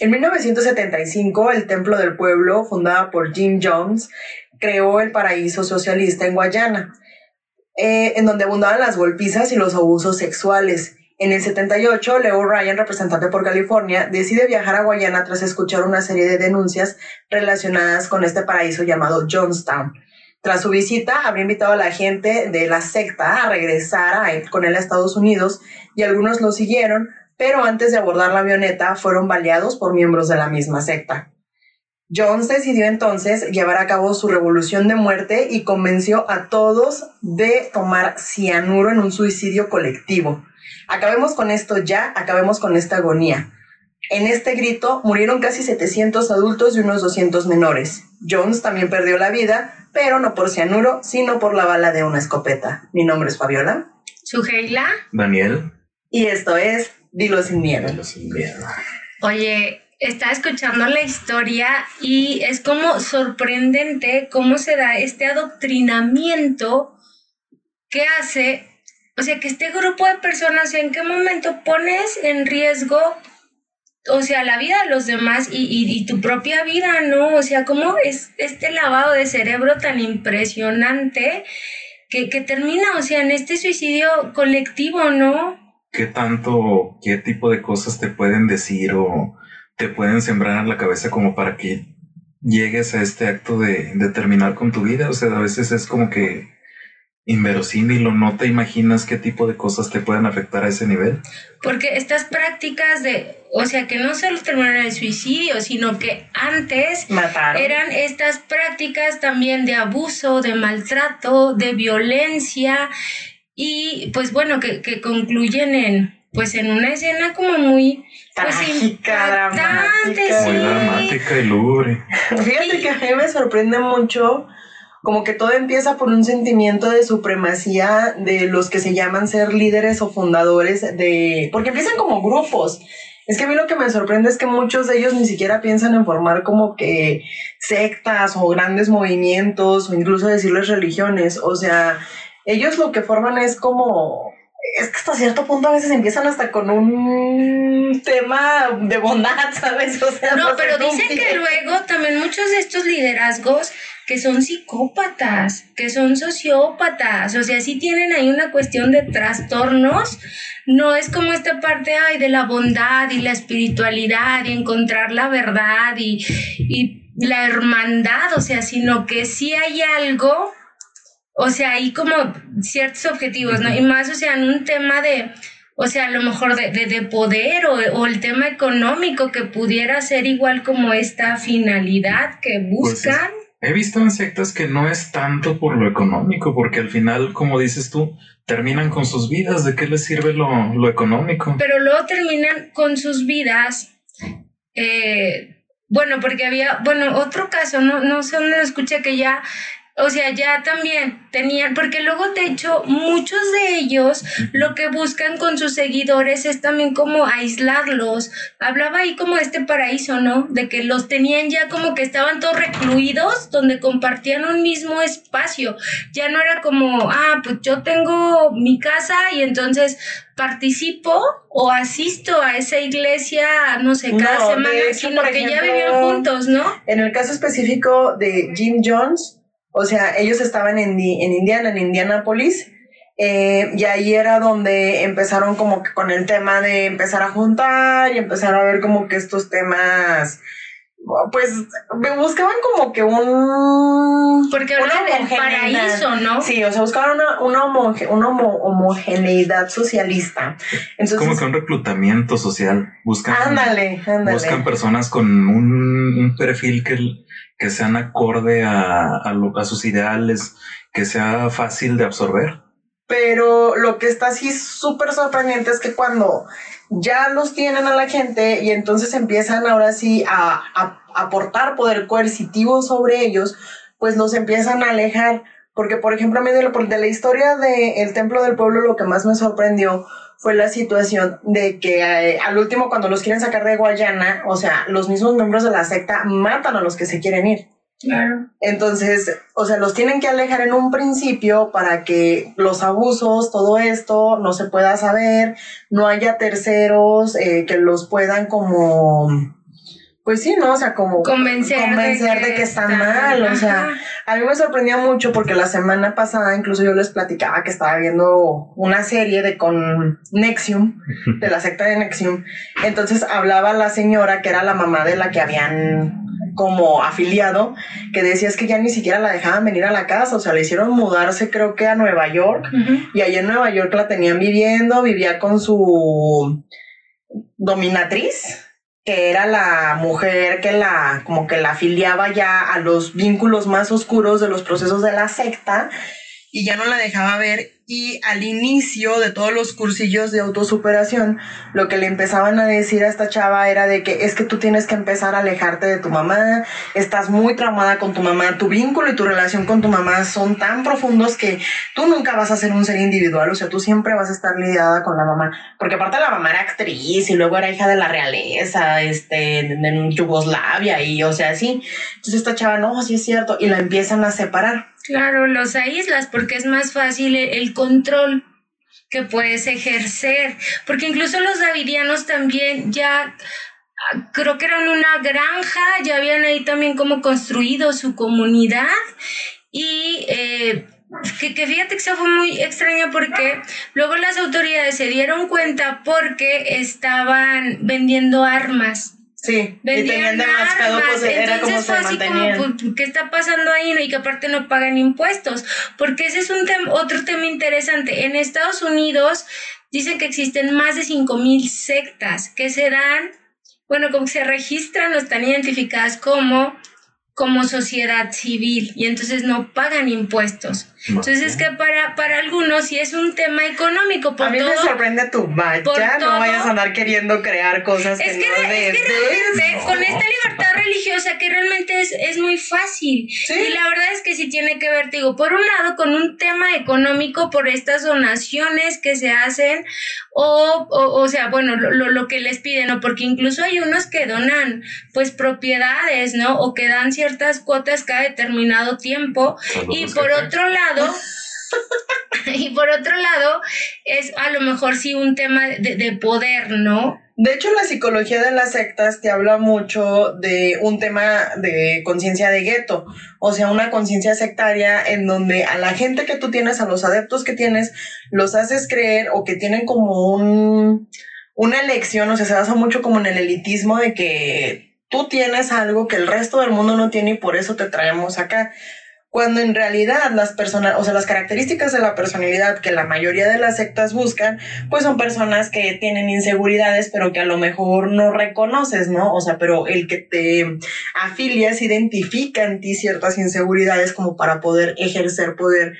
En 1975, el Templo del Pueblo, fundada por Jim Jones, creó el paraíso socialista en Guayana, eh, en donde abundaban las golpizas y los abusos sexuales. En el 78, Leo Ryan, representante por California, decide viajar a Guayana tras escuchar una serie de denuncias relacionadas con este paraíso llamado Jonestown. Tras su visita, habría invitado a la gente de la secta a regresar con él a Estados Unidos y algunos lo siguieron, pero antes de abordar la avioneta fueron baleados por miembros de la misma secta. Jones decidió entonces llevar a cabo su revolución de muerte y convenció a todos de tomar cianuro en un suicidio colectivo. Acabemos con esto ya, acabemos con esta agonía. En este grito murieron casi 700 adultos y unos 200 menores. Jones también perdió la vida, pero no por cianuro, sino por la bala de una escopeta. Mi nombre es Fabiola. Sugeila. Daniel. Y esto es Dilo sin miedo. Dilo sin miedo. Oye, estaba escuchando la historia y es como sorprendente cómo se da este adoctrinamiento que hace, o sea, que este grupo de personas, ¿en qué momento pones en riesgo, o sea, la vida de los demás y, y, tu propia vida, ¿no? O sea, cómo es este lavado de cerebro tan impresionante que, que termina, o sea, en este suicidio colectivo, ¿no? ¿Qué tanto, qué tipo de cosas te pueden decir o te pueden sembrar en la cabeza como para que llegues a este acto de, terminar con tu vida. O sea, a veces es como que inverosímil o no te imaginas qué tipo de cosas te pueden afectar a ese nivel. Porque estas prácticas de, o sea, que no solo terminan en el suicidio, sino que antes eran estas prácticas también de abuso, de maltrato, de violencia y pues bueno, que, que concluyen en, pues en una escena como muy trágica, dramática, muy dramática y lúgubre. Fíjate que a mí me sorprende mucho como que todo empieza por un sentimiento de supremacía de los que se llaman ser líderes o fundadores de, porque empiezan como grupos. Es que a mí lo que me sorprende es que muchos de ellos ni siquiera piensan en formar como que sectas o grandes movimientos o incluso decirles religiones. O sea, ellos lo que forman es como es que hasta cierto punto a veces empiezan hasta con un tema de bondad, ¿sabes? O sea, no, pero dicen que luego también muchos de estos liderazgos que son psicópatas, que son sociópatas, o sea, sí tienen ahí una cuestión de trastornos, no es como esta parte ay, de la bondad y la espiritualidad y encontrar la verdad y, y la hermandad, o sea, sino que sí hay algo o sea, hay como ciertos objetivos, ¿no? Y más, o sea, en un tema de, o sea, a lo mejor de, de, poder o, el tema económico que pudiera ser igual como esta finalidad que pues buscan. he visto en sectas que no es tanto por lo económico, porque al final, como dices tú, terminan con sus vidas. ¿De qué les sirve lo, lo económico? Pero luego terminan con sus vidas. Eh, bueno, porque había, bueno, otro caso, no, no sé dónde escuché que ya o sea, ya también tenían, porque luego de hecho muchos de ellos lo que buscan con sus seguidores es también como aislarlos. Hablaba ahí como este paraíso, ¿no? De que los tenían ya como que estaban todos recluidos, donde compartían un mismo espacio. Ya no era como, ah, pues yo tengo mi casa y entonces participo o asisto a esa iglesia, no sé, cada semana, sino que ya vivían juntos, ¿no? En el caso específico de Jim Jones, o sea, ellos estaban en, en Indiana, en Indianapolis, eh, y ahí era donde empezaron como que con el tema de empezar a juntar y empezar a ver como que estos temas, pues me buscaban como que un... Porque era del paraíso, ¿no? Sí, o sea, buscaban una, una, homogeneidad socialista. Entonces, como que un reclutamiento social. Buscan, ándale, ándale. Buscan personas con un, un perfil que que sean acorde a, a, sus ideales, que sea fácil de absorber. Pero lo que está así súper sorprendente es que cuando ya los tienen a la gente y entonces empiezan ahora sí a, aportar poder coercitivo sobre ellos, pues los empiezan a alejar. Porque, por ejemplo, a mí de, la, historia del Templo del Pueblo, lo que más me sorprendió fue la situación de que eh, al último cuando los quieren sacar de Guayana, o sea, los mismos miembros de la secta matan a los que se quieren ir. Claro. Entonces, o sea, los tienen que alejar en un principio para que los abusos, todo esto, no se pueda saber, no haya terceros eh, que los puedan como pues sí, ¿no? O sea, como convencer, convencer de, que, están mal. O sea, a mí me sorprendía mucho porque la semana pasada incluso yo les platicaba que estaba viendo una serie de con Nexium, de la secta de Nexium. Entonces hablaba la señora que era la mamá de la que habían como afiliado, que decía es que ya ni siquiera la dejaban venir a la casa, o sea, le hicieron mudarse creo que a Nueva York y allí en Nueva York la tenían viviendo, vivía con su dominatriz que era la mujer que la, como que la afiliaba ya a los vínculos más oscuros de los procesos de la secta y ya no la dejaba ver y al inicio de todos los cursillos de autosuperación, lo que le empezaban a decir a esta chava era de que es que tú tienes que empezar a alejarte de tu mamá, estás muy traumada con tu mamá, tu vínculo y tu relación con tu mamá son tan profundos que tú nunca vas a ser un ser individual, o sea, tú siempre vas a estar lidiada con la mamá, porque aparte la mamá era actriz y luego era hija de la realeza, este, en Yugoslavia y, o sea, sí. Entonces esta chava, no, sí es cierto, y la empiezan a separar. Claro, los aíslas porque es más fácil el, control que puedes ejercer, porque incluso los davidianos también ya creo que eran una granja, ya habían ahí también como construido su comunidad. Y eh, que, que, fíjate que eso fue muy extraño porque luego las autoridades se dieron cuenta porque estaban vendiendo armas Sí, y tenían demasiado pues era como se así como, pues, ¿qué está pasando ahí? Y que aparte no pagan impuestos, porque ese es un tema, otro tema interesante. En Estados Unidos dicen que existen más de 5.000 sectas que se dan, bueno, como que se registran o están identificadas como como sociedad civil y entonces no pagan impuestos. Entonces es que para, para algunos sí es un tema económico. Por a mí me sorprende tu vaya, no vayas a andar queriendo crear cosas es que, no es que realmente con esta libertad religiosa que realmente es, es muy fácil. Y la verdad es que sí tiene que ver, digo, por un lado con un tema económico por estas donaciones que se hacen o, o, o sea, bueno, lo, lo, que les piden, ¿no? Porque incluso hay unos que donan pues propiedades, ¿no? O que dan ciertas cuotas cada determinado tiempo. y por otro lado, y por otro lado, es a lo mejor sí un tema de, de poder, ¿no? De hecho, la psicología de las sectas te habla mucho de un tema de conciencia de gueto, o sea, una conciencia sectaria en donde a la gente que tú tienes, a los adeptos que tienes, los haces creer o que tienen como un, una elección, o sea, se basa mucho como en el elitismo de que tú tienes algo que el resto del mundo no tiene y por eso te traemos acá cuando en realidad las personas, o sea, las características de la personalidad que la mayoría de las sectas buscan, pues son personas que tienen inseguridades, pero que a lo mejor no reconoces, ¿no? O sea, pero el que te afilias identifica en ti ciertas inseguridades como para poder ejercer poder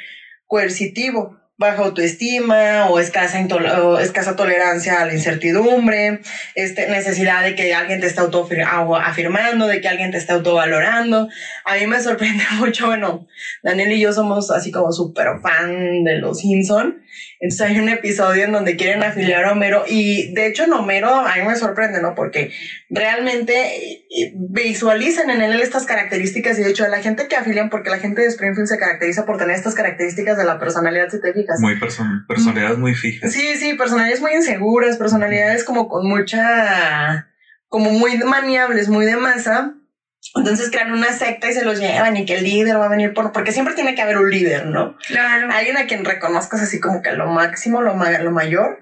coercitivo baja autoestima o escasa, o escasa tolerancia a la incertidumbre, este, necesidad de que alguien te esté afirmando, de que alguien te esté autovalorando. A mí me sorprende mucho, bueno, Daniel y yo somos así como súper fan de los Simpson entonces hay un episodio en donde quieren afiliar a Homero y de hecho en Homero a mí me sorprende, ¿no? Porque realmente eh, visualizan en él estas características y de hecho a la gente que afilian, porque la gente de Springfield se caracteriza por tener estas características de la personalidad, si te fijas. Muy personalidades muy fijas. Sí, sí, personalidades muy inseguras, personalidades como con mucha, como muy maniables, muy de masa entonces crean una secta y se los llevan y que el líder va a venir por... Porque siempre tiene que haber un líder, ¿no? Claro. Alguien a quien reconozcas así como que lo máximo, lo, lo mayor.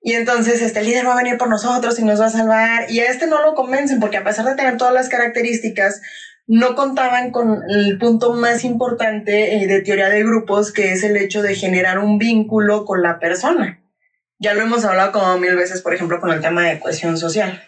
Y entonces este líder va a venir por nosotros y nos va a salvar. Y a este no lo convencen porque a pesar de tener todas las características, no contaban con el punto más importante eh, de teoría de grupos, que es el hecho de generar un vínculo con la persona. Ya lo hemos hablado como mil veces, por ejemplo, con el tema de cohesión social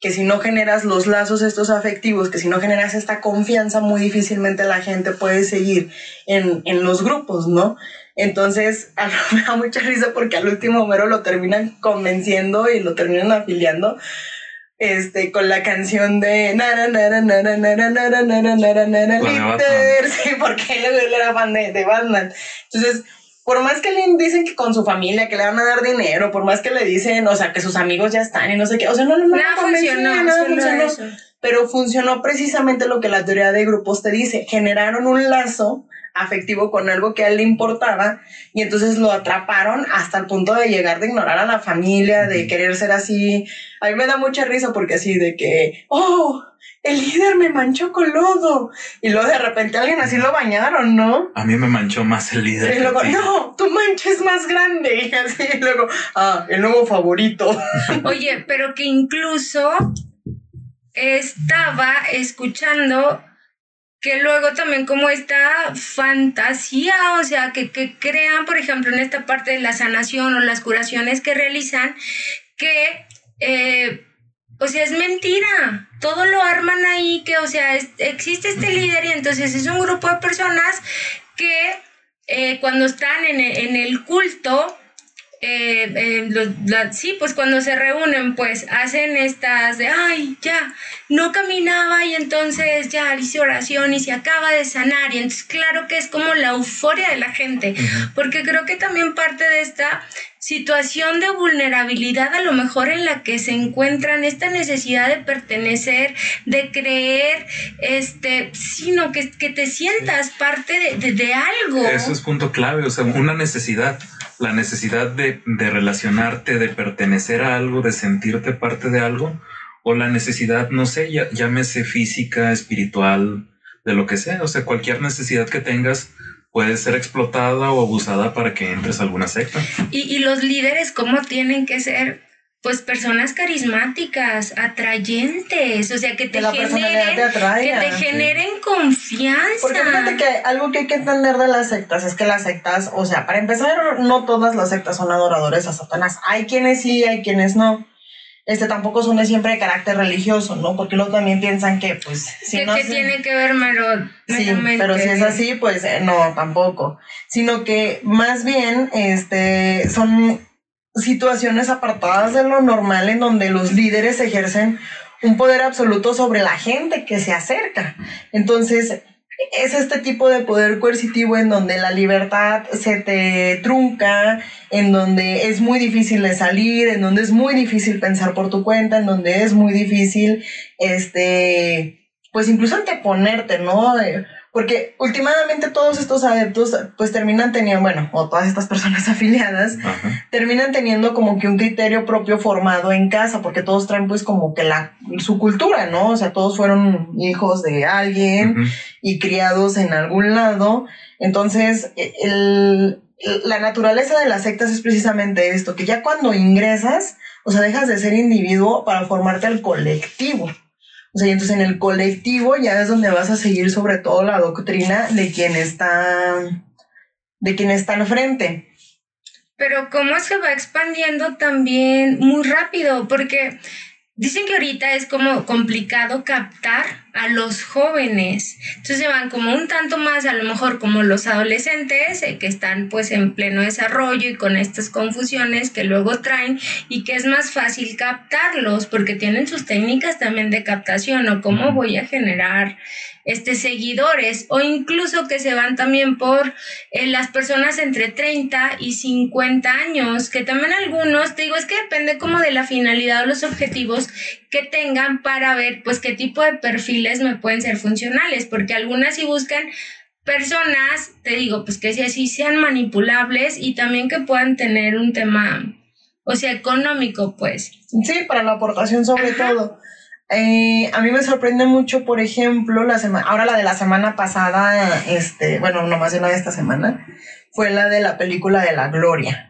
que si no generas los lazos estos afectivos, que si no generas esta confianza, muy difícilmente la gente puede seguir en, en los grupos, ¿no? Entonces, a me da mucha risa porque al último Homero lo terminan convenciendo y lo terminan afiliando este, con la canción de nara, nara, nara, nara, nara, nara, nara, nara, sí, porque él era fan de, de Batman. Entonces, por más que le dicen que con su familia, que le van a dar dinero, por más que le dicen, o sea, que sus amigos ya están y no sé qué, o sea, no, no, no, nada funcionó, nada funcionó. Pero funcionó precisamente lo que la teoría de grupos te dice, generaron un lazo afectivo con algo que a él le importaba y entonces lo atraparon hasta el punto de llegar de ignorar a la familia, de querer ser así. A mí me da mucha risa porque así de que, oh, el líder me manchó con lodo. Y luego de repente alguien así lo bañaron, ¿no? A mí me manchó más el líder. Y luego, no, tu mancha es más grande. Y así, y luego, ah, el nuevo favorito. Oye, pero que incluso estaba escuchando que luego también como esta fantasía, o sea, que, que, crean, por ejemplo, en esta parte de la sanación o las curaciones que realizan, que, eh, o sea, es mentira, todo lo arman ahí, que, o sea, existe este líder y entonces es un grupo de personas que eh, cuando están en, en el culto, eh, eh sí, pues cuando se reúnen, pues hacen estas de, ay, ya, no caminaba y entonces ya hice oración y se acaba de sanar. Y entonces, claro que es como la euforia de la gente, porque creo que también parte de esta situación de vulnerabilidad a lo mejor en la que se encuentran esta necesidad de pertenecer, de creer, este, sino que, que te sientas parte de, de algo. Eso es punto clave, o sea, una necesidad la necesidad de, relacionarte, de pertenecer a algo, de sentirte parte de algo, o la necesidad, no sé, llámese física, espiritual, de lo que sea, o sea, cualquier necesidad que tengas puede ser explotada o abusada para que entres a alguna secta. Y, y los líderes, ¿cómo tienen que ser? Pues personas carismáticas, atrayentes, o sea, que te generen, que te generen confianza. Porque fíjate que algo que hay que entender de las sectas es que las sectas, o sea, para empezar, no todas las sectas son adoradores a Satanás. Hay quienes sí, hay quienes no. Este tampoco son de siempre de carácter religioso, ¿no? Porque luego también piensan que, pues, si ¿Qué, no ¿qué tiene que ver mero, Sí, pero si es así, pues eh, no, tampoco. Sino que más bien, este, son situaciones apartadas de lo normal en donde los líderes ejercen un poder absoluto sobre la gente que se acerca. Entonces, es este tipo de poder coercitivo en donde la libertad se te trunca, en donde es muy difícil de salir, en donde es muy difícil pensar por tu cuenta, en donde es muy difícil, este, pues incluso anteponerte, ¿no? Porque últimamente todos estos adeptos pues terminan teniendo, bueno, o todas estas personas afiliadas, terminan teniendo como que un criterio propio formado en casa, porque todos traen pues como que la, su cultura, ¿no? O sea, todos fueron hijos de alguien y criados en algún lado. Entonces, e, el, la naturaleza de las sectas es precisamente esto, que ya cuando ingresas, o sea, dejas de ser individuo para formarte al colectivo. O sea, entonces en el colectivo ya es donde vas a seguir sobre todo la doctrina de quien está, de quien está al frente. Pero cómo se va expandiendo también muy rápido, porque Dicen que ahorita es como complicado captar a los jóvenes. Entonces se van como un tanto más, a lo mejor como los adolescentes, eh, que están pues en pleno desarrollo y con estas confusiones que luego traen y que es más fácil captarlos porque tienen sus técnicas también de captación o cómo voy a generar este, seguidores o incluso que se van también por eh, las personas entre 30 y 50 años, que también algunos, te digo, es que depende como de la finalidad o los objetivos que tengan para ver pues qué tipo de perfiles me pueden ser funcionales, porque algunas sí buscan personas, te digo, pues que si así sean manipulables y también que puedan tener un tema, o sea, económico, pues. Sí, para la aportación sobre todo. Eh, a mí me sorprende mucho, por ejemplo, la semana, ahora la de la semana pasada, este, bueno, no más de una de esta semana, fue la de la película de la Gloria.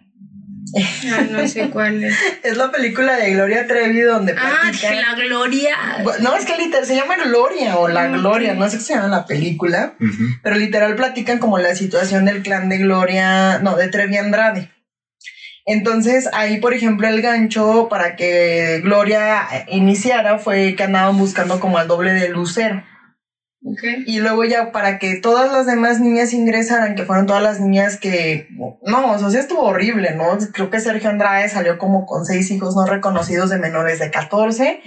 No sé cuál es. es la película de Gloria Trevi donde Ah, la Gloria. No, es que literal se llama Gloria o la Gloria, no sé qué se llama la película, pero literal platican como la situación del clan de Gloria, no, de Trevi Andrade. Entonces ahí, por ejemplo, el gancho para que Gloria iniciara fue que andaban buscando como al doble de Lucero. Y luego ya para que todas las demás niñas ingresaran, que fueron todas las niñas que, no, o sea, estuvo horrible, ¿no? Creo que Sergio Andrade salió como con seis hijos no reconocidos de menores de 14,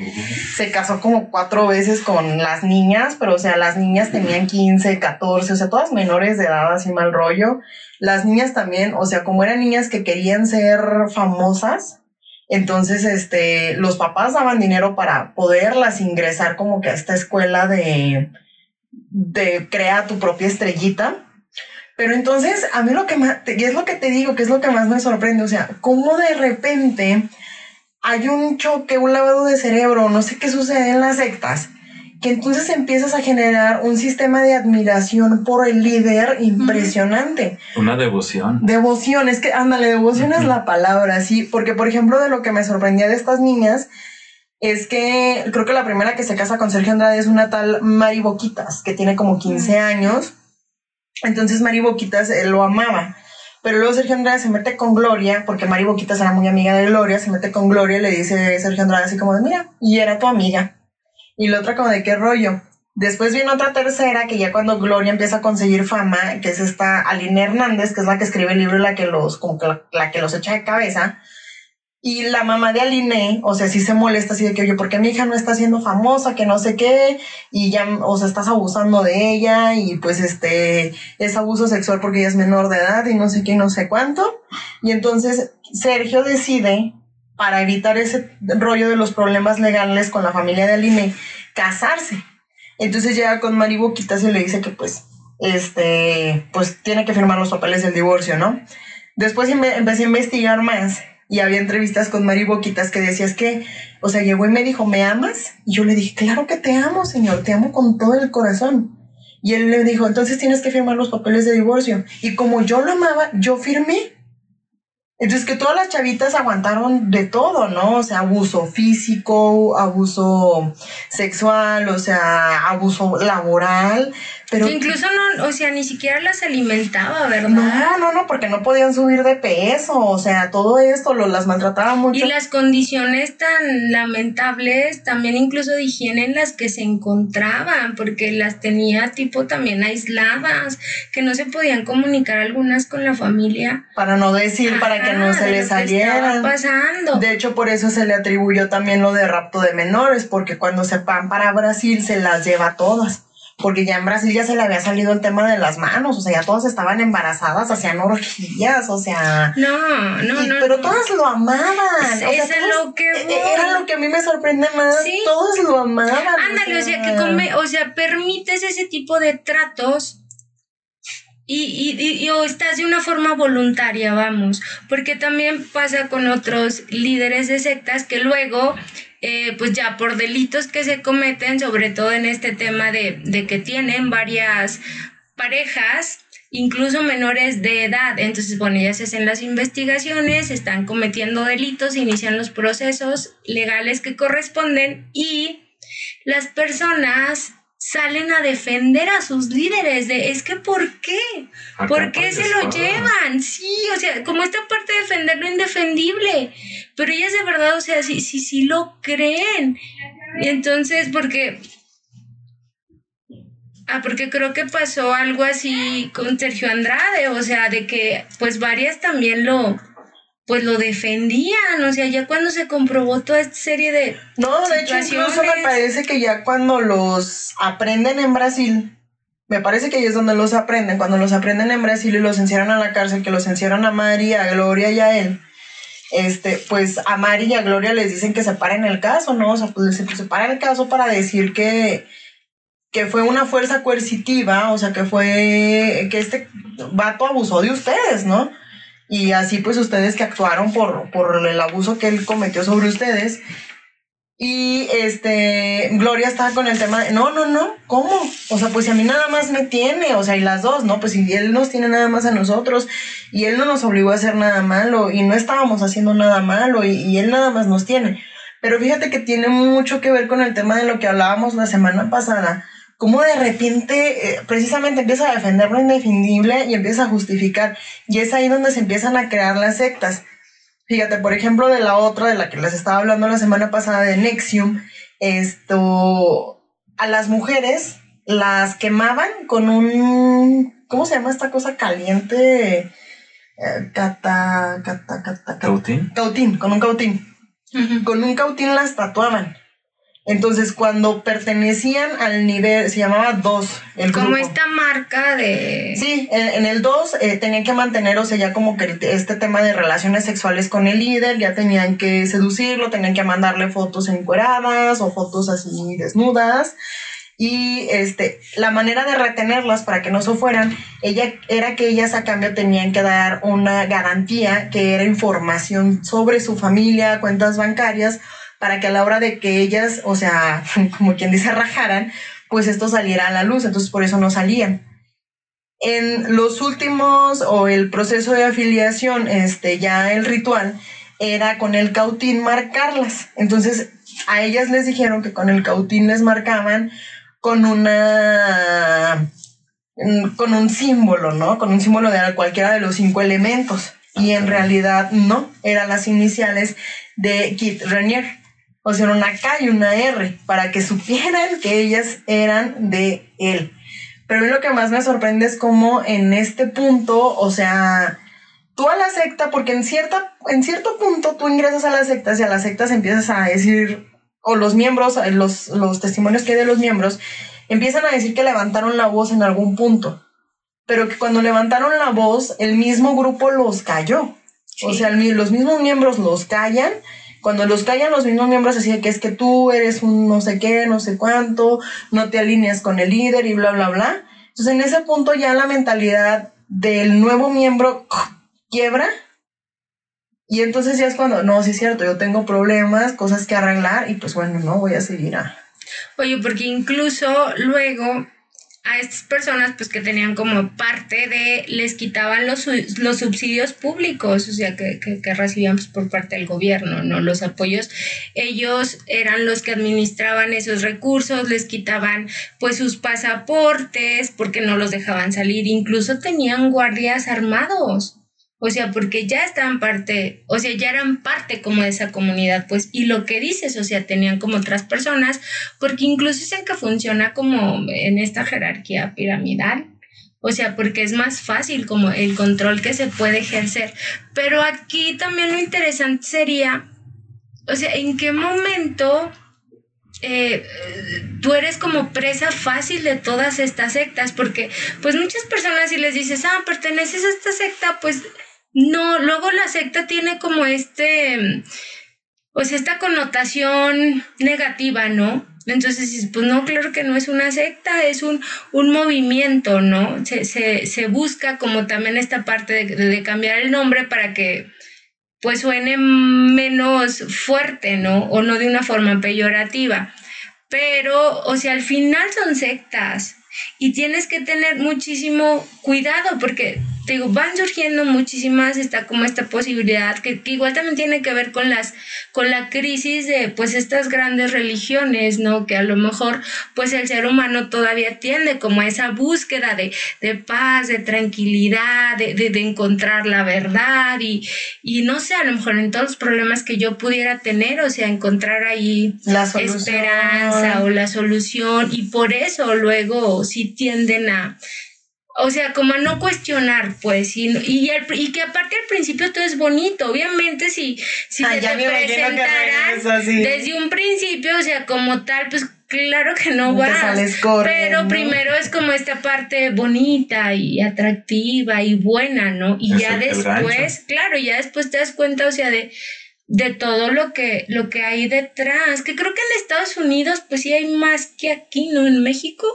se casó como cuatro veces con las niñas, pero o sea, las niñas tenían 15, 14, o sea, todas menores de edad, así mal rollo. Las niñas también, o sea, como eran niñas que querían ser famosas, entonces, este, los papás daban dinero para poderlas ingresar como que a esta escuela de, de crea tu propia estrellita. Pero entonces, a mí lo que más, y es lo que te digo, que es lo que más me sorprende, o sea, cómo de repente hay un choque, un lavado de cerebro, no sé qué sucede en las sectas, que entonces empiezas a generar un sistema de admiración por el líder impresionante. Una devoción. Devoción, es que, ándale, devoción es la palabra, sí, porque por ejemplo de lo que me sorprendía de estas niñas es que creo que la primera que se casa con Sergio Andrade es una tal Mari Boquitas, que tiene como 15 años entonces Mari Boquitas eh, lo amaba. Pero luego Sergio Andrade se mete con Gloria, porque Mari Boquitas era muy amiga de Gloria, se mete con Gloria y le dice Sergio Andrade así como de, mira, y era tu amiga. Y la otra como de, ¿qué rollo? Después viene otra tercera que ya cuando Gloria empieza a conseguir fama, que es esta Aline Hernández, que es la que escribe el libro y la que los, como que la que los echa de cabeza, y la mamá de Aline, o sea, sí se molesta así de que, oye, ¿por qué mi hija no está siendo famosa? Que no sé qué, y ya, o sea, estás abusando de ella, y pues este, es abuso sexual porque ella es menor de edad y no sé qué, no sé cuánto. Y entonces Sergio decide, para evitar ese rollo de los problemas legales con la familia de Aline, casarse. Entonces llega con Mari Boquitas y le dice que pues, este, pues tiene que firmar los papeles del divorcio, ¿no? Después empecé a investigar más y había entrevistas con Mari Boquitas que decías que, o sea, llegó y me dijo, ¿me amas? Y yo le dije, claro que te amo, señor, te amo con todo el corazón. Y él le dijo, entonces tienes que firmar los papeles de divorcio. Y como yo lo amaba, yo firmé. Entonces que todas las chavitas aguantaron de todo, ¿no? O sea, abuso físico, abuso sexual, o sea, abuso laboral, pero... incluso no, o sea, ni siquiera las alimentaba, ¿verdad? No, no, no, porque no podían subir de peso, o sea, todo esto lo, las maltrataba mucho. Y las condiciones tan lamentables, también incluso de higiene en las que se encontraban, porque las tenía tipo también aisladas, que no se podían comunicar algunas con la familia. Para no decir, para que no se les saliera. pasando. De hecho, por eso se le atribuyó también lo de rapto de menores, porque cuando se van para Brasil se las lleva todas. Porque ya en Brasil ya se le había salido el tema de las manos, o sea, ya todas estaban embarazadas, hacían orgías, o sea. No, no, no. Pero todas lo amaban. Es, lo que. E, e, era lo que a mí me sorprende más. ¿Sí? Todos lo amaban. Ándale, o sea, que come, o sea, permites ese tipo de tratos y, y, y, o estás de una forma voluntaria, vamos, porque también pasa con otros líderes de sectas que luego, eh, pues ya por delitos que se cometen, sobre todo en este tema de, de que tienen varias parejas, incluso menores de edad. Entonces, bueno, ya se hacen las investigaciones, están cometiendo delitos, inician los procesos legales que corresponden y las personas salen a defender a sus líderes de es que ¿por qué? ¿Por qué se lo llevan? Sí, o sea, como esta parte de defender lo indefendible, pero ellas de verdad, o sea, sí, sí, sí lo creen. Y entonces, porque Ah, porque creo que pasó algo así con Sergio Andrade, o sea, de que pues varias también lo, pues lo defendían, o sea, ya cuando se comprobó toda esta serie de... No, de hecho, incluso me parece que ya cuando los aprenden en Brasil, me parece que ahí es donde los aprenden, cuando los aprenden en Brasil y los encierran a la cárcel, que los encierran a Mari, a Gloria y a él, este, pues a Mari y a Gloria les dicen que separen el caso, ¿no? O sea, pues se separan el caso para decir que, que fue una fuerza coercitiva, o sea, que fue, que este vato abusó de ustedes, ¿no? Y así pues ustedes que actuaron por, por el abuso que él cometió sobre ustedes. Y este, Gloria estaba con el tema de, no, no, no, ¿cómo? O sea, pues a mí nada más me tiene, o sea, y las dos, ¿no? Pues si él nos tiene nada más a nosotros y él no nos obligó a hacer nada malo y no estábamos haciendo nada malo y él nada más nos tiene. Pero fíjate que tiene mucho que ver con el tema de lo que hablábamos la semana pasada, cómo de repente eh, precisamente empieza a defender lo indefendible y empieza a justificar. Y es ahí donde se empiezan a crear las sectas. Fíjate, por ejemplo, de la otra, de la que les estaba hablando la semana pasada, de Nexium, esto, a las mujeres las quemaban con un, ¿cómo se llama esta cosa caliente? Eh, cata, cata, cata, cautín. Cautín, con un cautín. Con un cautín las tatuaban. Entonces, cuando pertenecían al nivel, se llamaba 2 el Como esta marca de... Sí, en, el 2 eh, tenían que mantener, o sea, ya como que este tema de relaciones sexuales con el líder, ya tenían que seducirlo, tenían que mandarle fotos encueradas o fotos así desnudas. Y este, la manera de retenerlas para que no se fueran, ella, era que ellas a cambio tenían que dar una garantía que era información sobre su familia, cuentas bancarias, para que a la hora de que ellas, o sea, como quien dice, rajaran, pues esto saliera a la luz. Entonces por eso no salían. En los últimos, o el proceso de afiliación, este, ya el ritual, era con el cautín marcarlas. Entonces a ellas les dijeron que con el cautín les marcaban con una con un símbolo, ¿no? Con un símbolo de cualquiera de los cinco elementos. Y en realidad no, eran las iniciales de Kit Renier. O sea, una K y una R, para que supieran que ellas eran de él. Pero lo que más me sorprende es cómo en este punto, o sea, tú a la secta, porque en, cierta, en cierto punto tú ingresas a las sectas y a las sectas empiezas a decir o los miembros, eh, los, los testimonios que hay de los miembros, empiezan a decir que levantaron la voz en algún punto, pero que cuando levantaron la voz, el mismo grupo los cayó. O sea, los mismos miembros los callan. Cuando los callan los mismos miembros decían que es que tú eres un no sé qué, no sé cuánto, no te alineas con el líder y bla, bla, bla. Entonces en ese punto ya la mentalidad del nuevo miembro quiebra y entonces ya es cuando, no, sí es cierto, yo tengo problemas, cosas que arreglar y pues bueno, no voy a seguir a... Oye, porque incluso luego a estas personas pues que tenían como parte de, les quitaban los, los subsidios públicos, o sea, que, que, recibían pues, por parte del gobierno, ¿no? Los apoyos, ellos eran los que administraban esos recursos, les quitaban pues sus pasaportes porque no los dejaban salir, incluso tenían guardias armados. O sea, porque ya estaban parte, o sea, ya eran parte como de esa comunidad, pues, y lo que dices, o sea, tenían como otras personas, porque incluso dicen que funciona como en esta jerarquía piramidal, o sea, porque es más fácil como el control que se puede ejercer. Pero aquí también lo interesante sería, o sea, en qué momento eh, tú eres como presa fácil de todas estas sectas, porque pues muchas personas si les dices, ah, perteneces a esta secta, pues no, luego la secta tiene como este, pues esta connotación negativa, ¿no? Entonces, pues no, claro que no es una secta, es un, un movimiento, ¿no? Se, se, se, busca como también esta parte de, cambiar el nombre para que pues suene menos fuerte, ¿no? O no de una forma peyorativa. Pero, o sea, al final son sectas y tienes que tener muchísimo cuidado porque digo, van surgiendo muchísimas, está como esta posibilidad que, igual también tiene que ver con las, con la crisis de pues estas grandes religiones, ¿no? Que a lo mejor pues el ser humano todavía tiende como a esa búsqueda de, de paz, de tranquilidad, de, de, de, encontrar la verdad y, y no sé, a lo mejor en todos los problemas que yo pudiera tener, o sea, encontrar ahí la esperanza o la solución y por eso luego sí tienden a o sea, como a no cuestionar, pues, y, y, y, que aparte al principio todo es bonito, obviamente si, si se te presentaran desde un principio, o sea, como tal, pues claro que no, vas, pero primero es como esta parte bonita y atractiva y buena, ¿no? Y ya después, claro, ya después te das cuenta, o sea, de de todo lo que, lo que hay detrás, que creo que en Estados Unidos pues sí hay más que aquí, ¿no? En México.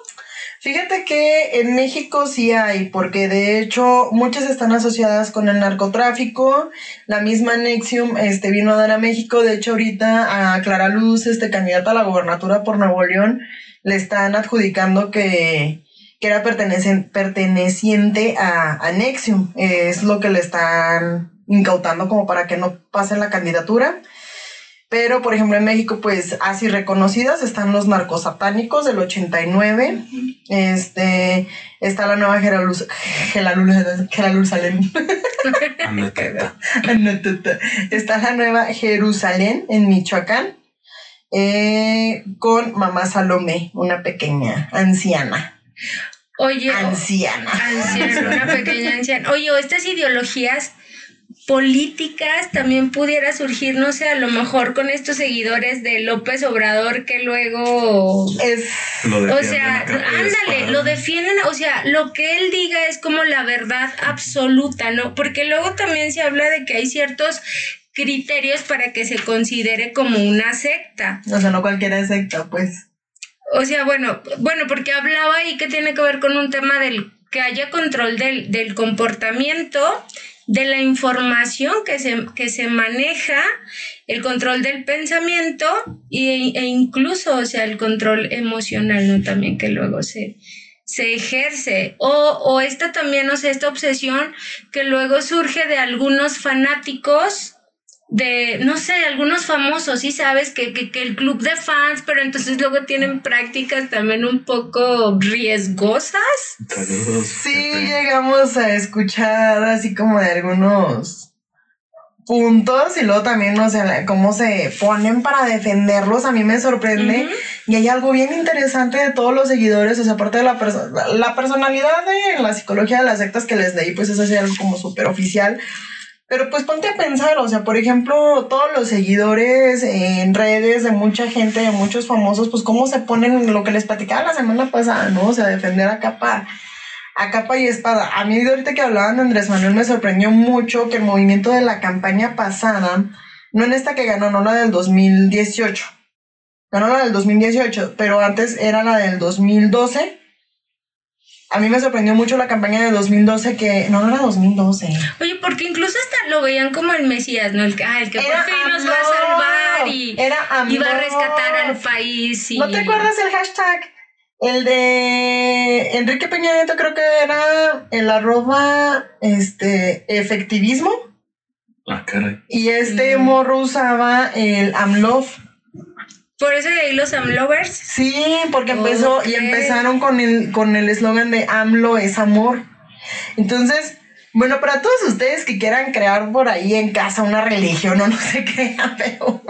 Fíjate que en México sí hay, porque de hecho muchas están asociadas con el narcotráfico. La misma Nexium este, vino a dar a México. De hecho, ahorita a Clara Luz, este candidata a la gobernatura por Nuevo León, le están adjudicando que, era perteneciente a Nexium. Es lo que le están incautando como para que no pase la candidatura. Pero, por ejemplo, en México, pues así reconocidas están los narcosatánicos del 89. Este, está la nueva Jerusalén. está la nueva Jerusalén en Michoacán. Eh, con mamá Salomé, una pequeña anciana. Oye, anciana. Anciana, una pequeña anciana. Oye, estas ideologías políticas también pudiera surgir, no sé, a lo mejor con estos seguidores de López Obrador que luego es o sea, ándale, lo defienden, o sea, lo que él diga es como la verdad absoluta, ¿no? Porque luego también se habla de que hay ciertos criterios para que se considere como una secta. O sea, no cualquiera secta, pues. o sea, bueno, bueno, porque hablaba ahí que tiene que ver con un tema del que haya control del, del comportamiento, de la información que se, que se maneja, el control del pensamiento e incluso, o sea, el control emocional, ¿no? También que luego se, se ejerce. O, o esta también, o sea, esta obsesión que luego surge de algunos fanáticos de, no sé, algunos famosos, sí sabes, que, que, que, el club de fans, pero entonces luego tienen prácticas también un poco riesgosas. Sí, llegamos a escuchar así como de algunos puntos y luego también, no sé, cómo se ponen para defenderlos, a mí me sorprende. Y hay algo bien interesante de todos los seguidores, o sea, aparte de la, la personalidad de la psicología de las sectas que les leí, pues es así algo como súper oficial pero pues ponte a pensar, o sea, por ejemplo, todos los seguidores en redes de mucha gente, de muchos famosos, pues cómo se ponen lo que les platicaba la semana pasada, ¿no? O sea, defender a capa, a capa y espada. A mí de ahorita que hablaban de Andrés Manuel me sorprendió mucho que el movimiento de la campaña pasada, no en esta que ganó, no la del 2018, ganó la del 2018, pero antes era la del 2012 a mí me sorprendió mucho la campaña de 2012 que no, no era 2012. Oye, porque incluso hasta lo veían como el Mesías, ¿no? El que, ah, el que por fin nos va a salvar y, era va a rescatar al país. Y... ¿No te acuerdas el hashtag? El de Enrique Peña Nieto creo que era el arroba este efectivismo. Ah, caray. Y este mm. morro usaba el AMLOF. Por eso de ahí los AMLovers. Sí, porque empezó y empezaron con el con el eslogan de AMLO es amor. Entonces, bueno, para todos ustedes que quieran crear por ahí en casa una religión o no sé qué, pero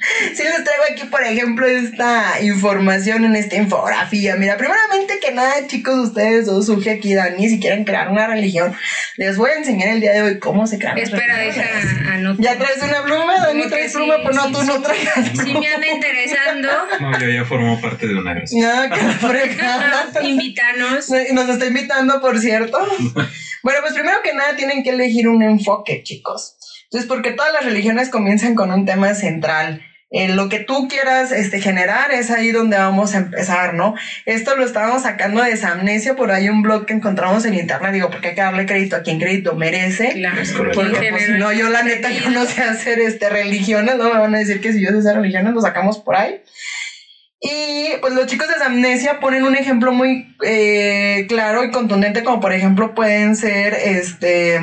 sí les traigo aquí, por ejemplo, esta información en esta infografía. Mira, primeramente que nada, chicos, ustedes dos, Suge aquí, Dani, si quieren crear una religión, les voy a enseñar el día de hoy cómo se crea. Espera, deja anotar. ¿Ya traes una pluma? Dani, traes pluma, pues no, tú no traes. Sí, me anda interesando. No, yo ya formo parte de una gracia. No, que fregada. Invítanos. Nos está invitando, por cierto. bueno, pues primero que nada tienen que elegir un enfoque, chicos. Entonces, porque todas las religiones comienzan con un tema central en lo que tú quieras este, generar es ahí donde vamos a empezar, ¿no? Esto lo estábamos sacando de Samnesia, por ahí un blog que encontramos en internet, digo, porque hay que darle crédito a quien crédito merece. Claro, porque pues, si no, yo la neta, yo no sé hacer este, religiones, no me van a decir que si yo sé hacer religiones, lo sacamos por ahí. Y pues los chicos de Samnesia ponen un ejemplo muy eh, claro y contundente, como por ejemplo pueden ser este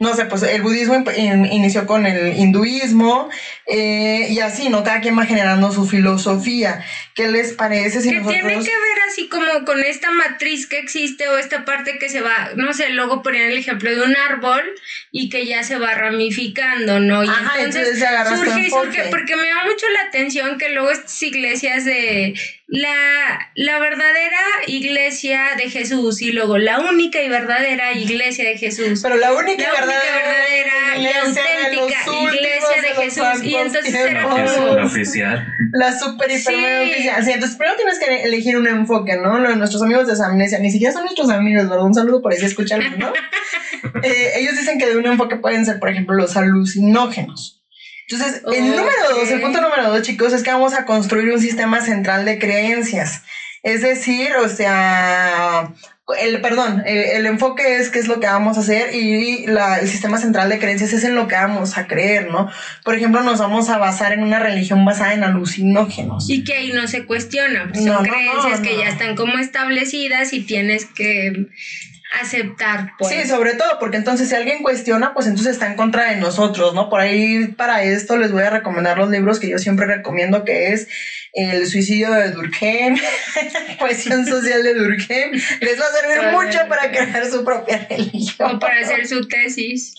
no sé, pues el budismo inició con el hinduismo eh, y así, ¿no? Cada quien va generando su filosofía. ¿Qué les parece si que tiene que ver así como con esta matriz que existe o esta parte que se va, no sé, luego ponían el ejemplo de un árbol y que ya se va ramificando, ¿no? Y entonces, surge surge, porque me da mucho la atención que luego estas iglesias de la, la verdadera iglesia de Jesús y luego la única y verdadera iglesia de Jesús. Pero la única y verdadera, y auténtica iglesia de, Jesús. Y entonces era como... La oficial. La super hiper sí. Oficial. Sí, entonces primero tienes que elegir un enfoque, ¿no? Lo de nuestros amigos de Samnesia, ni siquiera son nuestros amigos, ¿verdad? Un saludo por ahí si escuchan, ¿no? eh, ellos dicen que de un enfoque pueden ser, por ejemplo, los alucinógenos. Entonces, el número dos, el punto número dos, chicos, es que vamos a construir un sistema central de creencias. Es decir, o sea, el, perdón, el, enfoque es qué es lo que vamos a hacer y la, el sistema central de creencias es en lo que vamos a creer, ¿no? Por ejemplo, nos vamos a basar en una religión basada en alucinógenos. Y que ahí no se cuestiona, son creencias que ya están como establecidas y tienes que aceptar. Pues. Sí, sobre todo, porque entonces si alguien cuestiona, pues entonces está en contra de nosotros, ¿no? Por ahí para esto les voy a recomendar los libros que yo siempre recomiendo, que es El suicidio de Durkheim, Cuestión social de Durkheim. Les va a servir mucho para crear su propia religión. O para hacer su tesis.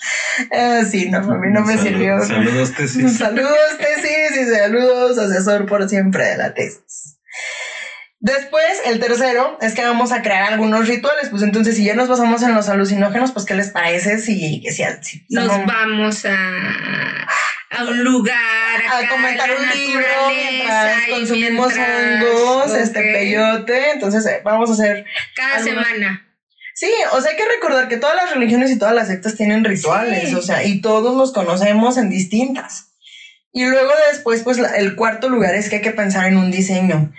Ah, sí, no, a mí no me sirvió. Saludos tesis. Saludos tesis y saludos asesor por siempre de la tesis. Después, el tercero es que vamos a crear algunos rituales. Pues entonces, si ya nos basamos en los alucinógenos, pues, ¿qué les parece si, si, si nos vamos a, a un lugar a comentar un libro mientras consumimos hongos, este peyote? Entonces, eh, vamos a hacer. Cada semana. Sí, o sea, hay que recordar que todas las religiones y todas las sectas tienen rituales, o sea, y todos los conocemos en distintas. Y luego después, pues el cuarto lugar es que hay que pensar en un diseño.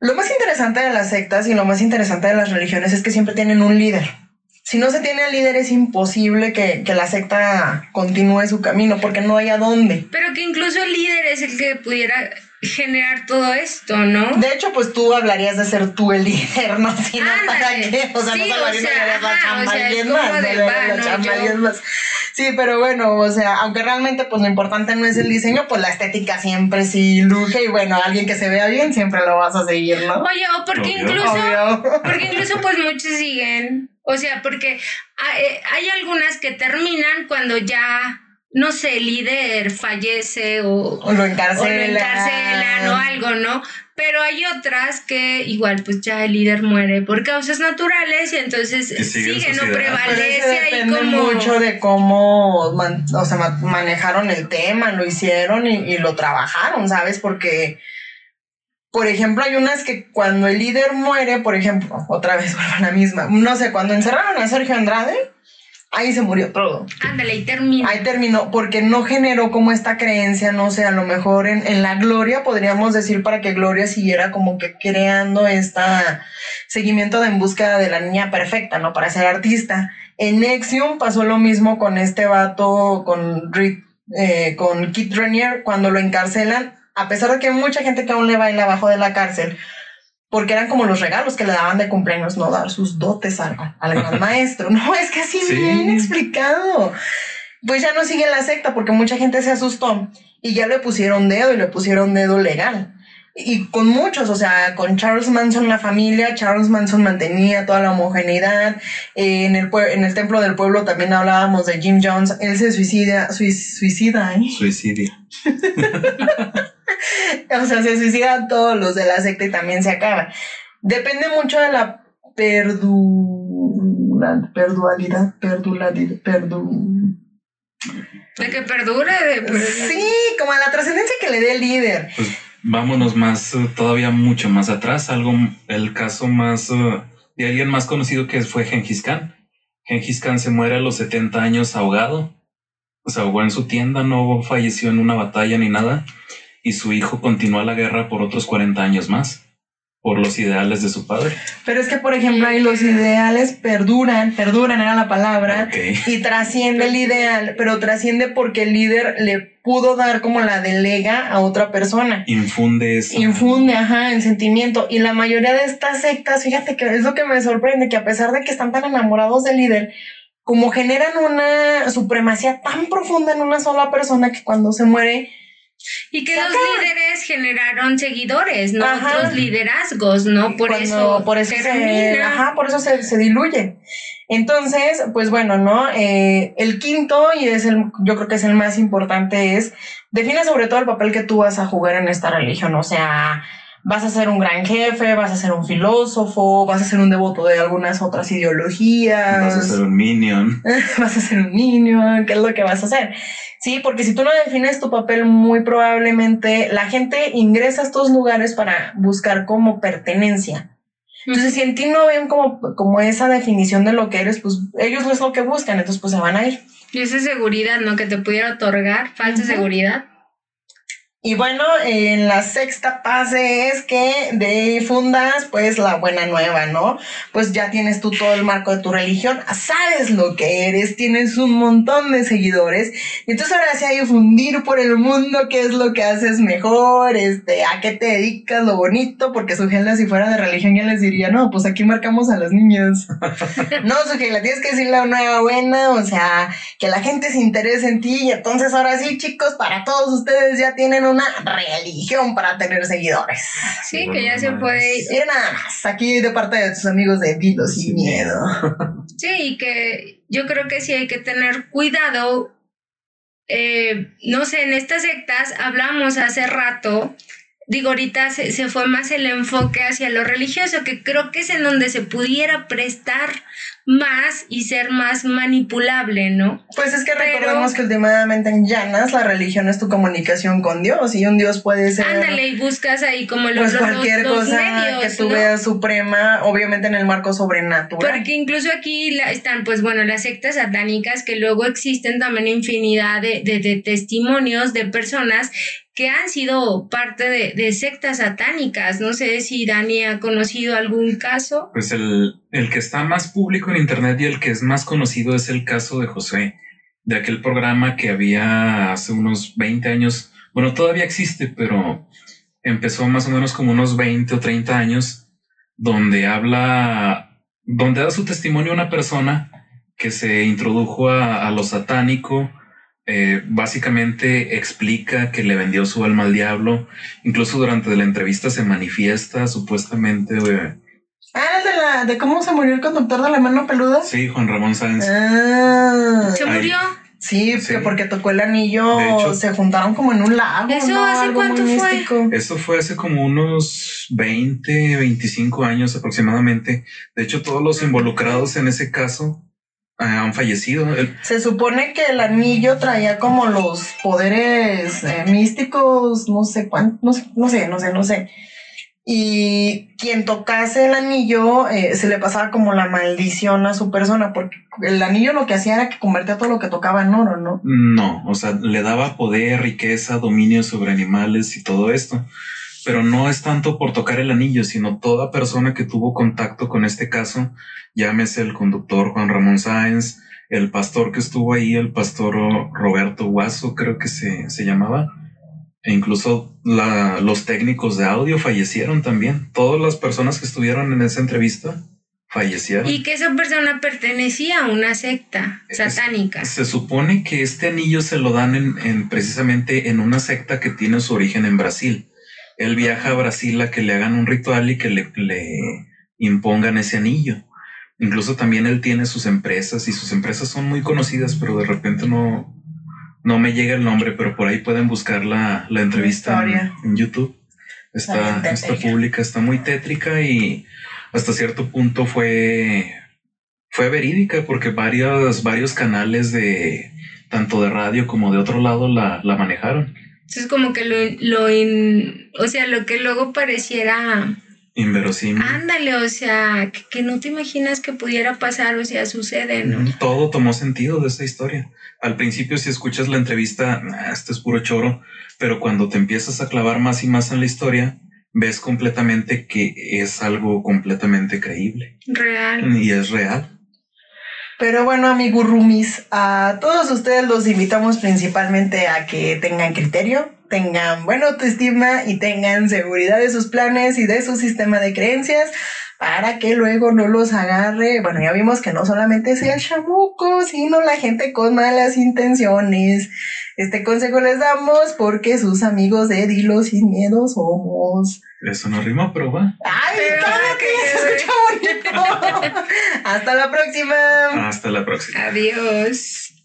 Lo más interesante de las sectas y lo más interesante de las religiones es que siempre tienen un líder. Si no se tiene al líder es imposible que, que la secta continúe su camino porque no hay a dónde. Pero que incluso el líder es el que pudiera generar todo esto, ¿no? De hecho, pues tú hablarías de ser tú el líder, ¿no? Si no, ¿para qué? O sea, sí, no o sea, la chamba o sea, alguien más, de, va, la no, chamba yo- alguien más. Sí, pero bueno, o sea, aunque realmente pues lo importante no es el diseño, pues la estética siempre sí luce y bueno, alguien que se vea bien siempre lo vas a seguir, ¿no? Oye, o porque Obvio. incluso, Obvio. porque incluso pues muchos siguen, o sea, porque hay, hay algunas que terminan cuando ya, no sé, el líder fallece o, O lo encarcelan. o lo encarcelan o algo, ¿no? Pero hay otras que igual pues ya el líder muere por causas naturales y entonces Que sigue no sociedad. Pero prevalece eso ahí depende como... mucho de cómo man- o sea, ma- manejaron el tema, lo hicieron y, y lo trabajaron, ¿sabes? Porque, por ejemplo, hay unas que cuando el líder muere, por ejemplo, otra vez vuelvo a la misma, no sé, cuando encerraron a Sergio Andrade, ahí se murió todo. Ándale, y termina. Ahí terminó, porque no generó como esta creencia, no sé, a lo mejor en, en la Gloria podríamos decir para que Gloria siguiera como que creando esta seguimiento de en búsqueda de la niña perfecta, ¿no? Para ser artista. En Nexium pasó lo mismo con este vato, con Rick, eh, con Kit Renier, cuando lo encarcelan, a pesar de que hay mucha gente que aún le baila abajo de la cárcel, porque eran como los regalos que le daban de cumpleaños, no dar sus dotes al, al gran maestro. No, es que así Sí. bien explicado. Pues ya no sigue la secta porque mucha gente se asustó y ya le pusieron dedo y le pusieron dedo legal. Y con muchos, o sea, con Charles Manson la familia, Charles Manson mantenía toda la homogeneidad. Eh, en, el, pue- en el templo del pueblo también hablábamos de Jim Jones, él se suicida, suicida, ¿eh? Suicidio. O sea, se suicidan todos los de la secta y también se acaba. Depende mucho de la perdula, perdualidad, perduladid, perdu... De que perdure, de... Sí, como a la trascendencia que le dé el líder. Pues vámonos más, eh, todavía mucho más atrás. Algo, el caso más eh, de alguien más conocido que fue Gengis Khan. Gengis Khan se muere a los 70 años ahogado. Se ahogó en su tienda, no falleció en una batalla ni nada. Y su hijo continuó la guerra por otros 40 años más, por los ideales de su padre. Pero es que, por ejemplo, ahí los ideales perduran, perduran era la palabra, y trasciende el ideal, pero trasciende porque el líder le pudo dar como la delega a otra persona. Infunde esa- Infunde, ajá, el sentimiento. Y la mayoría de estas sectas, fíjate que es lo que me sorprende, que a pesar de que están tan enamorados del líder, como generan una supremacía tan profunda en una sola persona que cuando se muere, Y que los líderes generaron seguidores, ¿no? Ajá. Otros liderazgos, ¿no? Por cuando- eso, por eso se, ajá, por eso se, se diluye. Entonces, pues bueno, ¿no? Eh, el quinto, y es el, yo creo que es el más importante, es define sobre todo el papel que tú vas a jugar en esta religión. O sea, vas a ser un gran jefe, vas a ser un filósofo, vas a ser un devoto de algunas otras ideologías. Vas a ser un minion. vas a ser un niño, ¿qué es lo que vas a hacer? Sí, porque si tú no defines tu papel, muy probablemente la gente ingresa a estos lugares para buscar como pertenencia. Entonces, si en ti no ven como, como esa definición de lo que eres, pues ellos no es lo que buscan, entonces pues se van a ir. Y esa seguridad, ¿no? Que te pudiera otorgar, falsa Ujú. seguridad. Y bueno, en la sexta fase es que de ahí fundas pues la buena nueva, ¿no? Pues ya tienes tú todo el marco de tu religión, sabes lo que eres, tienes un montón de seguidores. Y entonces ahora sí hay que fundir por el mundo qué es lo que haces mejor, este, a qué te dedicas, lo bonito, porque su si fuera de religión ya les diría, no, pues aquí marcamos a los niños. no, su tienes que decir la nueva buena, o sea, que la gente se interese en ti y entonces ahora sí, chicos, para todos ustedes ya tienen una religión para tener seguidores. Sí, que ya se puede ir. Miren nada más, aquí de parte de tus amigos de Dilo sin miedo. Sí, y que yo creo que sí hay que tener cuidado. Eh, no sé, en estas sectas hablamos hace rato, digo, ahorita se, se fue más el enfoque hacia lo religioso, que creo que es en donde se pudiera prestar más y ser más manipulable, ¿no? Pues es que recordemos que últimamente en llanas la religión es tu comunicación con Dios y un Dios puede ser... Ándale y buscas ahí como los, pues cualquier cosa que tú veas suprema, obviamente en el marco sobrenatural. Porque incluso aquí están, pues bueno, las sectas satánicas que luego existen también infinidad de, de testimonios de personas que han sido parte de, sectas satánicas. No sé si Dani ha conocido algún caso. Pues el, el, que está más público en Internet y el que es más conocido es el caso de José, de aquel programa que había hace unos 20 años. Bueno, todavía existe, pero empezó más o menos como unos 20 o 30 años, donde habla, donde da su testimonio una persona que se introdujo a, a lo satánico, eh, básicamente explica que le vendió su alma al diablo. Incluso durante la entrevista se manifiesta supuestamente. ah, de la de cómo se murió el conductor de la mano peluda. Sí, Juan Ramón Sáenz. Ah. ¿Se murió? Sí, porque tocó el anillo, se juntaron como en un lago. ¿Eso hace cuánto fue? Esto fue hace como unos 20, 25 años aproximadamente. De hecho, todos los involucrados en ese caso han fallecido. Se supone que el anillo traía como los poderes eh, místicos, no sé cuánto, no, no, sé, no sé, no sé. Y quien tocase el anillo eh, se le pasaba como la maldición a su persona, porque el anillo lo que hacía era que convertía todo lo que tocaba en oro, ¿no? No, o sea, le daba poder, riqueza, dominio sobre animales y todo esto. Pero no es tanto por tocar el anillo, sino toda persona que tuvo contacto con este caso llámese el conductor Juan Ramón Sáenz, el pastor que estuvo ahí, el pastor Roberto Guaso, creo que se, se llamaba. E incluso los técnicos de audio fallecieron también. Todas las personas que estuvieron en esa entrevista fallecieron. Y que esa persona pertenecía a una secta satánica. se supone que este anillo se lo dan en, precisamente en una secta que tiene su origen en Brasil. Él viaja a Brasil a que le hagan un ritual y que le, le impongan ese anillo. Incluso también él tiene sus empresas y sus empresas son muy conocidas, pero de repente no, no me llega el nombre, pero por ahí pueden buscar la, la entrevista en, YouTube. Está, está pública, está muy tétrica y hasta cierto punto fue, fue verídica porque varios, varios canales de tanto de radio como de otro lado la, la manejaron. Es como que lo, lo o sea, lo que luego pareciera Inverosímil. Ándale, o sea, que, no te imaginas que pudiera pasar, o sea, sucede, ¿no? Todo tomó sentido de esa historia. Al principio, si escuchas la entrevista, ah, este es puro choro, pero cuando te empiezas a clavar más y más en la historia, ves completamente que es algo completamente creíble. Real. Y es real. Pero bueno, amigos Rumis, a todos ustedes los invitamos principalmente a que tengan criterio, tengan buena autoestima y tengan seguridad de sus planes y de su sistema de creencias para que luego no los agarre. Bueno, ya vimos que no solamente sea el chamuco, sino la gente con malas intenciones. Este consejo les damos porque sus amigos de Dilo sin miedo somos. Eso no rima, pero va. ¡Ay, claro que se escucha bonito! Hasta la próxima. Hasta la próxima. Adiós.